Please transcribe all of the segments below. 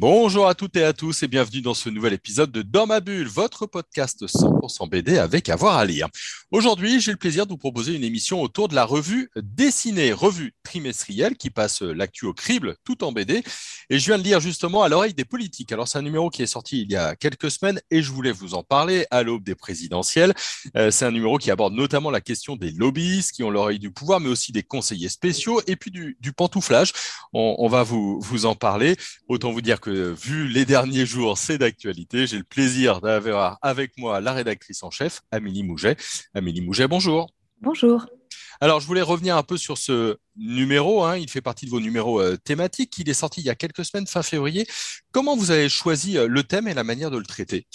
Bonjour à toutes et à tous et bienvenue dans ce nouvel épisode de Dans ma bulle, votre podcast 100% BD avec avoir à lire. Aujourd'hui, j'ai le plaisir de vous proposer une émission autour de la revue dessinée, revue trimestrielle qui passe l'actu au crible tout en BD. Et je viens de lire justement à l'oreille des politiques. Alors c'est un numéro qui est sorti il y a quelques semaines et je voulais vous en parler à l'aube des présidentielles. Euh, c'est un numéro qui aborde notamment la question des lobbyistes qui ont l'oreille du pouvoir, mais aussi des conseillers spéciaux et puis du, pantouflage. On, on va vous, vous en parler. Autant vous dire que vu les derniers jours, c'est d'actualité. J'ai le plaisir d'avoir avec moi la rédactrice en chef, Amélie Mouget. Amélie Mouget, bonjour. Bonjour. Alors, je voulais revenir un peu sur ce numéro. Hein. Il fait partie de vos numéros euh, thématiques. Il est sorti il y a quelques semaines, fin février. Comment vous avez choisi euh, le thème et la manière de le traiter?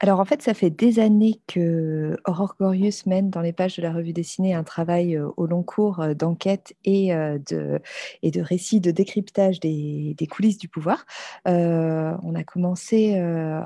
Alors en fait, ça fait des années que Aurore Gorius mène dans les pages de la revue dessinée un travail au long cours d'enquête et, de, et de récits de décryptage des, coulisses du pouvoir. on a commencé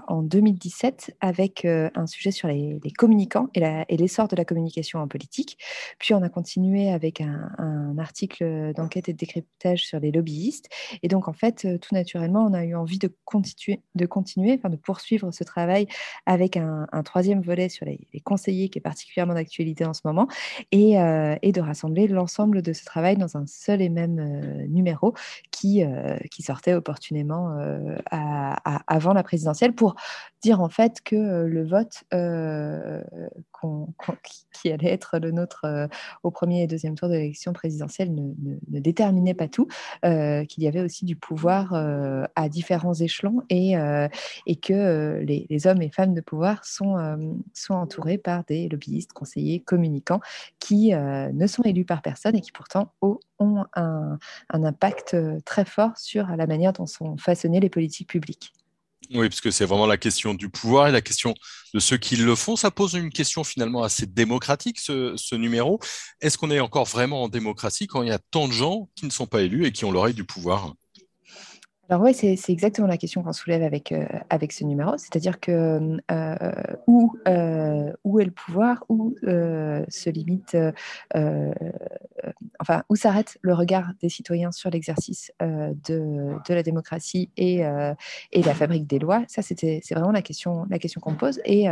en 2017 avec un sujet sur les, communicants et l'essor de la communication en politique. Puis on a continué avec un, article d'enquête et de décryptage sur les lobbyistes. Et donc en fait, tout naturellement, on a eu envie de continuer, de poursuivre ce travail avec un, troisième volet sur les, conseillers qui est particulièrement d'actualité en ce moment, et, euh, de rassembler l'ensemble de ce travail dans un seul et même euh, numéro euh, qui sortait opportunément avant la présidentielle pour dire en fait que le vote qui allait être le nôtre au premier et deuxième tour de l'élection présidentielle ne, déterminait pas tout, qu'il y avait aussi du pouvoir à différents échelons et, et que les, hommes et femmes de pouvoir sont, euh, sont entourés par des lobbyistes, conseillers, communicants qui euh, ne sont élus par personne et qui pourtant ont, un, impact euh, très fort sur la manière dont sont façonnées les politiques publiques. Oui, parce que c'est vraiment la question du pouvoir et la question de ceux qui le font. Ça pose une question finalement assez démocratique, ce, ce numéro. Est-ce qu'on est encore vraiment en démocratie quand il y a tant de gens qui ne sont pas élus et qui ont l'oreille du pouvoir? Alors oui, c'est exactement la question qu'on soulève avec, euh, avec ce numéro, c'est-à-dire que euh, où, euh, où est le pouvoir, où se limite, enfin où s'arrête le regard des citoyens sur l'exercice de, de, la démocratie et, et la fabrique des lois? Ça, c'est vraiment la question, la question qu'on pose. Et,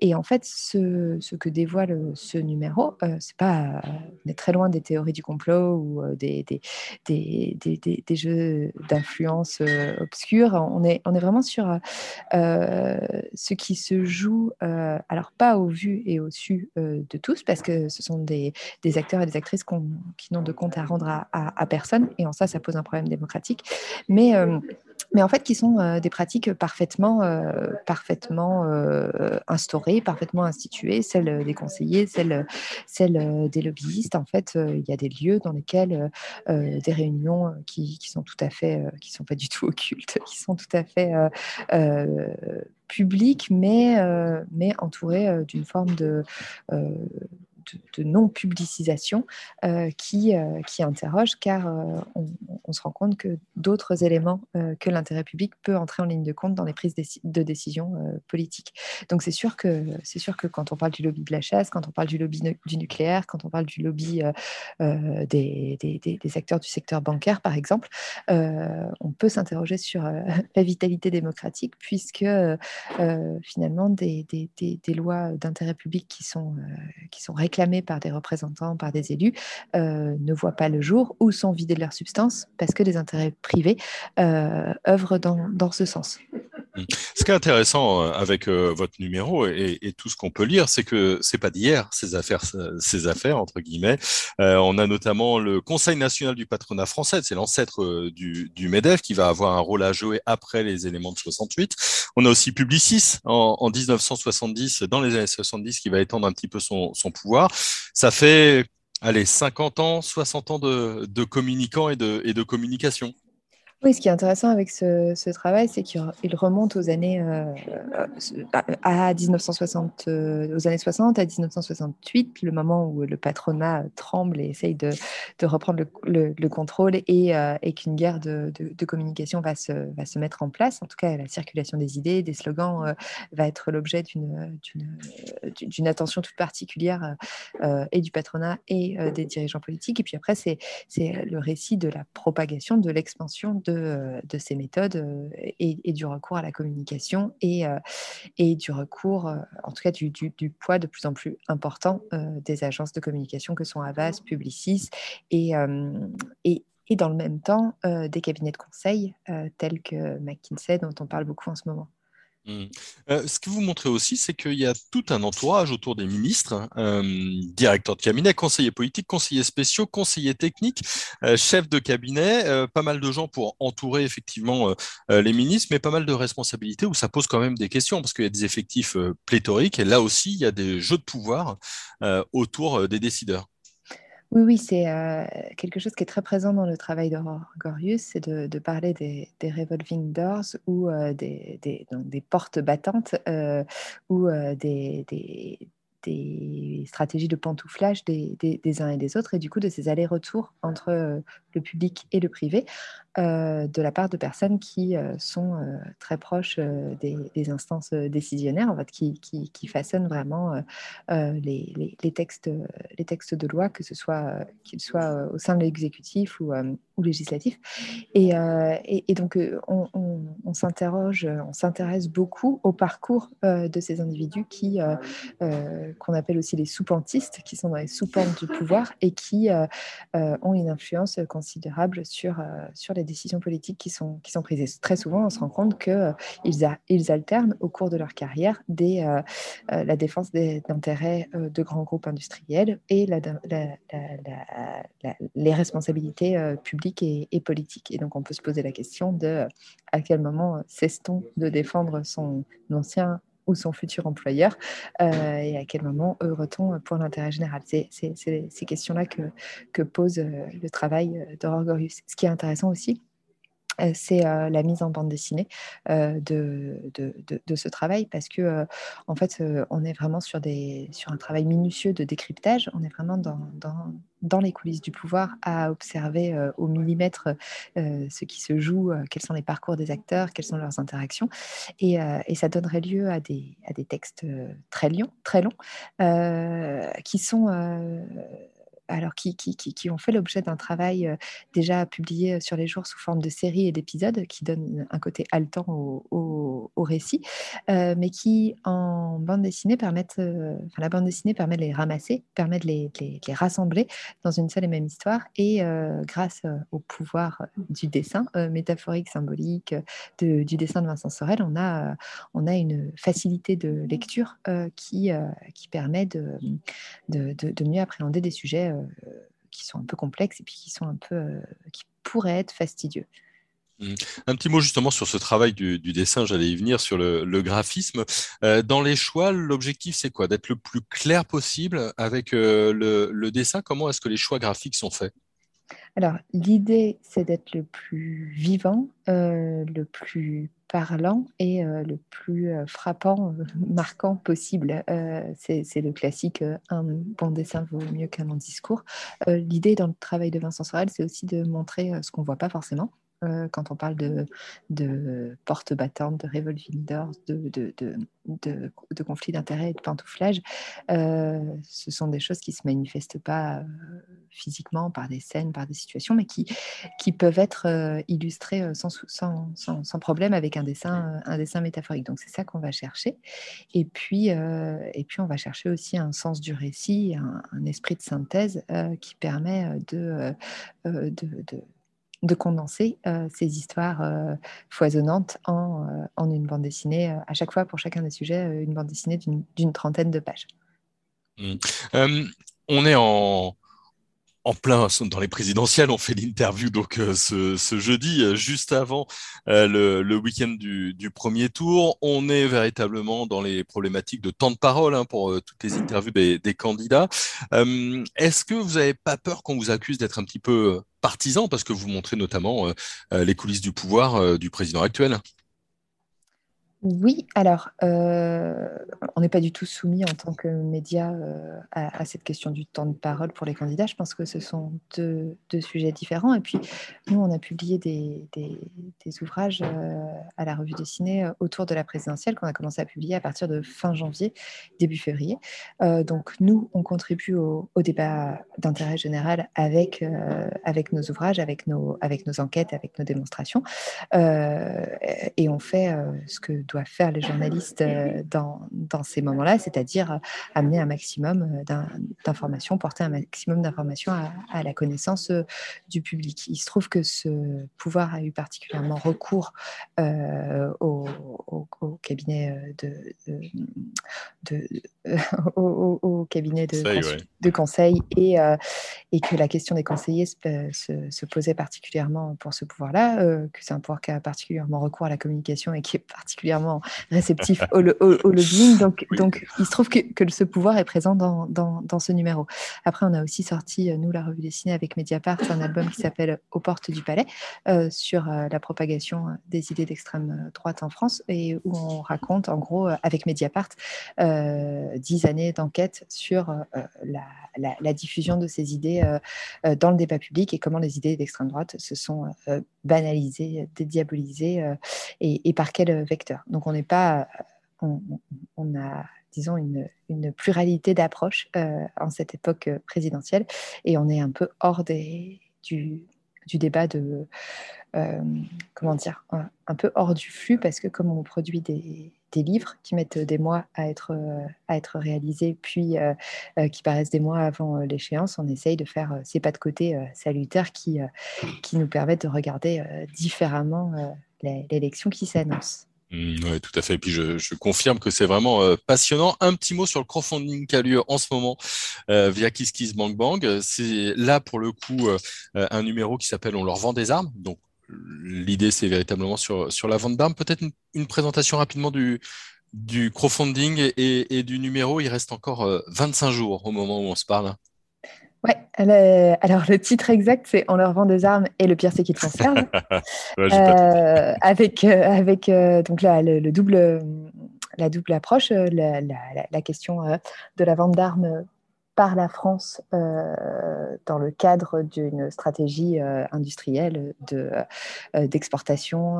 et en fait, ce, que dévoile ce numéro, c'est pas, on est très loin des théories du complot ou des, des, des, des jeux d'influence euh, obscure. On est, on vraiment sur euh, ce qui se joue, euh, alors pas au vu et au su de tous, parce que ce sont des, des acteurs et des actrices qui n'ont de compte à rendre à, à, personne, et en ça, ça pose un problème démocratique. Mais mais en fait qui sont euh, des pratiques parfaitement, euh, parfaitement euh, instaurées, parfaitement instituées, celles des conseillers, celles, celles des lobbyistes. En fait, il y a des lieux dans lesquels des réunions qui, qui, sont tout à fait, qui sont pas du tout occultes, qui sont tout à fait publiques, mais, mais entourées d'une forme de de, non-publicisation euh, qui, euh, qui interroge, car euh, on, se rend compte que d'autres éléments que l'intérêt public peut entrer en ligne de compte dans les prises de décision politiques. Donc c'est sûr, que, sûr que quand on parle du lobby de la chasse, quand on parle du lobby du nucléaire, quand on parle du lobby des, des, acteurs du secteur bancaire, par exemple, on peut s'interroger sur la vitalité démocratique, puisque finalement des, des lois d'intérêt public qui sont, qui sont réclamés par des représentants, par des élus, euh, ne voient pas le jour ou sont vidés de leur substance parce que des intérêts privés euh, œuvrent dans, dans ce sens. Ce qui est intéressant euh, avec votre numéro et, tout ce qu'on peut lire, c'est que c'est pas d'hier ces affaires, ces affaires entre guillemets. on a notamment le Conseil national du patronat français, c'est l'ancêtre du Medef qui va avoir un rôle à jouer après les éléments de 68. On a aussi Publicis en, en 1970, dans les années 70, qui va étendre un petit peu son, pouvoir ça fait, allez, 50 ans, 60 ans de, communicants et de, et de communication. Oui, ce qui est intéressant avec ce, travail, c'est qu'il remonte aux années, euh, à 1960, euh, aux années 60 à 1968, le moment où le patronat tremble et essaye de, reprendre le, contrôle et, euh, qu'une guerre de, communication va se mettre en place. En tout cas, la circulation des idées, des slogans va être l'objet d'une attention toute particulière et du patronat et des dirigeants politiques. Et puis après, c'est le récit de la propagation, de l'expansion de de, ces méthodes euh, et, du recours à la communication et, euh, et du recours, euh, en tout cas du, poids de plus en plus important des agences de communication que sont Avas, Publicis et, et, et dans le même temps des cabinets de conseil tels que McKinsey dont on parle beaucoup en ce moment. Mmh. Euh, ce que vous montrez aussi, c'est qu'il y a tout un entourage autour des ministres, euh, directeurs de cabinet, conseillers politiques, conseillers spéciaux, conseillers techniques, euh, chefs de cabinet, pas mal de gens pour entourer effectivement les ministres, mais pas mal de responsabilités où ça pose quand même des questions parce qu'il y a des effectifs pléthoriques et là aussi il y a des jeux de pouvoir autour des décideurs. Oui, oui, c'est euh, quelque chose qui est très présent dans le travail d'Aurore Gorius, c'est de, parler des, revolving doors ou euh, des, portes battantes euh, ou des, des stratégies de pantouflage des, des, uns et des autres, et du coup de ces allers-retours entre euh, le public et le privé, euh, de la part de personnes qui euh, sont très proches des, instances décisionnaires, en fait, qui, qui, qui façonnent vraiment les, les, textes, les textes de loi, que ce soit qu'ils soient au sein de l'exécutif ou, ou législatif. Et, et, donc on, on s'interroge, on s'intéresse beaucoup au parcours de ces individus qui qu'on appelle aussi les soupentistes, qui sont dans les soupentes du pouvoir et qui euh, euh, ont une influence considérable sur, euh, sur les décisions politiques qui sont, qui sont prises. Très souvent, on se rend compte qu'ils ils alternent au cours de leur carrière la défense des intérêts de grands groupes industriels et les responsabilités publiques et, et, politiques. Et donc, on peut se poser la question de à quel moment cesse-t-on de défendre son ancien ou son futur employeur euh, et à quel moment œuvre-t-on pour l'intérêt général C'est ces questions-là que, que, pose euh, le travail euh, d'Aurore Gorius. Ce qui est intéressant aussi, c'est la mise en bande dessinée de, de, de, ce travail parce que en fait on est vraiment sur, des, sur un travail minutieux de décryptage. On est vraiment dans, dans, dans les coulisses du pouvoir à observer au millimètre ce qui se joue quels sont les parcours des acteurs quelles sont leurs interactions. Et, ça donnerait lieu à des, à des textes très longs très longs qui sont alors qui, qui, ont fait l'objet d'un travail euh, déjà publié euh, sur les jours sous forme de séries et d'épisodes qui donnent un côté haletant au, récit, euh, mais qui en bande dessinée permettent, enfin, la bande dessinée permet de les ramasser, permet de les, rassembler dans une seule et même histoire, et grâce au pouvoir du dessin métaphorique, symbolique, du dessin de Vincent Sorel, on a, on a une facilité de lecture qui, qui permet de, de mieux appréhender des sujets qui sont un peu complexes et puis qui sont un peu euh, qui pourraient être fastidieux. Mmh. Un petit mot justement sur ce travail du, dessin, j'allais y venir sur le, graphisme. Euh, dans les choix, l'objectif c'est quoi? D'être le plus clair possible avec le, dessin? Comment est-ce que les choix graphiques sont faits? Alors l'idée c'est d'être le plus vivant, le plus parlant et euh, le plus euh, frappant, euh, marquant possible. c'est le classique un bon dessin vaut mieux qu'un bon discours. L'idée dans le travail de Vincent Sorel, c'est aussi de montrer ce qu'on ne voit pas forcément. Euh, quand on parle de, de porte battante, de revolving doors, de, de, de, de conflits d'intérêts et de pantouflage, euh, ce sont des choses qui ne se manifestent pas euh, physiquement par des scènes, par des situations, mais qui, qui peuvent être illustrées sans, sans, sans, problème avec un dessin, un dessin métaphorique. Donc c'est ça qu'on va chercher. Et puis, et puis on va chercher aussi un sens du récit, un, un esprit de synthèse qui permet de, de de condenser euh, ces histoires euh, foisonnantes en, euh, en, une bande dessinée, à chaque fois pour chacun des sujets, une bande dessinée d'une trentaine de pages. Mmh. on est en, en plein dans les présidentielles. On fait l'interview donc ce, jeudi, juste avant le, week-end du, premier tour. On est véritablement dans les problématiques de temps de parole hein, pour toutes les interviews des candidats. Est-ce que vous n'avez pas peur qu'on vous accuse d'être un petit peu partisan parce que vous montrez notamment les coulisses du pouvoir du président actuel. Oui, alors, euh, on n'est pas du tout soumis en tant que média euh, à, cette question du temps de parole pour les candidats. Je pense que ce sont deux, sujets différents. Et puis, nous, on a publié des, ouvrages euh, à la revue dessinée autour de la présidentielle qu'on a commencé à publier à partir de fin janvier, début février. donc, nous, on contribue au, débat d'intérêt général avec, nos ouvrages, avec nos, avec nos enquêtes, avec nos démonstrations. et on fait ce que doivent faire les journalistes euh, dans, dans ces moments-là, c'est-à-dire euh, amener un maximum euh, d'informations, porter un maximum d'informations à, la connaissance du public. Il se trouve que ce pouvoir a eu particulièrement recours au, cabinet de, de, au, cabinet de, de conseil et, et que la question des conseillers se, se, posait particulièrement pour ce pouvoir-là, que c'est un pouvoir qui a particulièrement recours à la communication et qui est particulièrement réceptif au, lobbying. Donc, donc, il se trouve que, que, ce pouvoir est présent dans, dans, dans, ce numéro. Après, on a aussi sorti, euh, nous, la revue dessinée avec Mediapart, un album qui s'appelle Aux portes du palais, euh, sur euh, la propagation des idées d'extrême droite en France, et où on raconte, en gros, avec Mediapart, dix années d'enquête sur la, la, la, diffusion de ces idées dans le débat public et comment les idées d'extrême droite se sont banalisées, dédiabolisées et, et par quel vecteur. Donc, on n'est pas, on, a disons, une, pluralité d'approches euh, en cette époque euh, présidentielle et on est un peu hors des, du, débat de, euh, comment dire, un, peu hors du flux parce que comme on produit des, livres qui mettent des mois à être, à être réalisés, puis qui paraissent des mois avant l'échéance, on essaye de faire ces pas de côté salutaires qui, qui nous permettent de regarder différemment l'élection qui s'annonce. Mmh, oui, tout à fait. Et puis je, confirme que c'est vraiment euh, passionnant. Un petit mot sur le crowdfunding qui a lieu en ce moment euh, via KissKissBankBank. C'est là pour le coup euh, un numéro qui s'appelle On leur vend des armes. Donc l'idée c'est véritablement sur, sur la vente d'armes. Peut-être une, présentation rapidement du, du crowdfunding et, et, du numéro. Il reste encore 25 jours au moment où on se parle. Ouais, alors le titre exact, c'est On leur vend des armes et le pire, c'est qu'ils s'en servent. euh, avec euh, avec euh, donc là, le, double, la double approche, la, la, la question de la vente d'armes par la France euh, dans le cadre d'une stratégie euh, industrielle d'exportation de, euh, d'exportation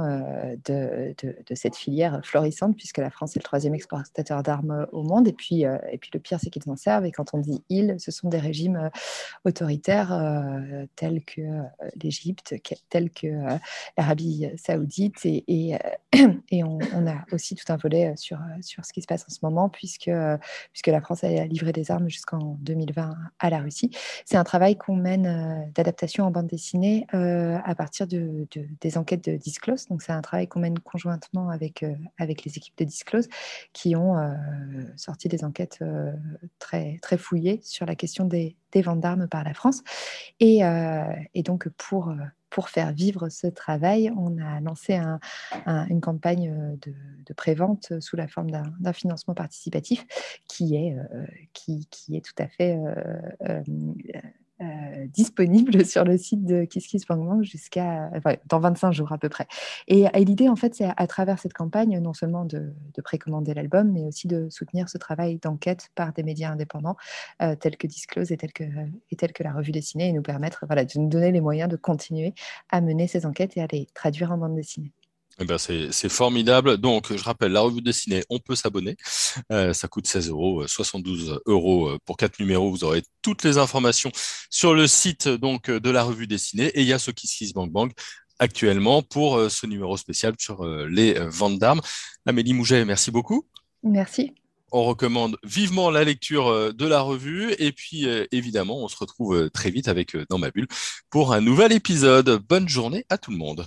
de, cette filière florissante, puisque la France est le troisième exportateur d'armes au monde. Et puis, et puis le pire, c'est qu'ils s'en servent. Et quand on dit ils, ce sont des régimes autoritaires tels que l'Égypte, tels que l'Arabie saoudite. Et, et, et on, on, a aussi tout un volet sur, sur ce qui se passe en ce moment, puisque, puisque la France a livré des armes jusqu'en 2020 à la Russie. C'est un travail qu'on mène euh, d'adaptation en bande dessinée euh, à partir de, des enquêtes de Disclose. Donc, c'est un travail qu'on mène conjointement avec, euh, avec les équipes de Disclose qui ont sorti des enquêtes très, très fouillées sur la question des, des ventes d'armes par la France. Et, et donc, pour pour faire vivre ce travail, on a lancé une campagne euh, de, de prévente sous la forme d'un financement participatif qui est, euh, qui, est tout à fait euh, euh, disponible sur le site de KissKissBankBank jusqu'à dans 25 jours à peu près. Et, l'idée, en fait, c'est à, travers cette campagne, non seulement de, précommander l'album, mais aussi de soutenir ce travail d'enquête par des médias indépendants euh, tels que Disclose et tels que, et tels que la revue dessinée, et nous permettre voilà, de nous donner les moyens de continuer à mener ces enquêtes et à les traduire en bande dessinée. Eh ben c'est formidable. Donc, je rappelle, la revue dessinée, on peut s'abonner. Euh, ça coûte 16 euros, 72 euh, euros euh, pour quatre numéros. Vous aurez toutes les informations sur le site donc de la revue dessinée. Et il y a ce Kiss Bank Bank actuellement pour ce numéro spécial sur les ventes d'armes. Amélie Mouget, merci beaucoup. Merci. On recommande vivement la lecture de la revue et puis évidemment, on se retrouve très vite avec Dans ma bulle pour un nouvel épisode. Bonne journée à tout le monde.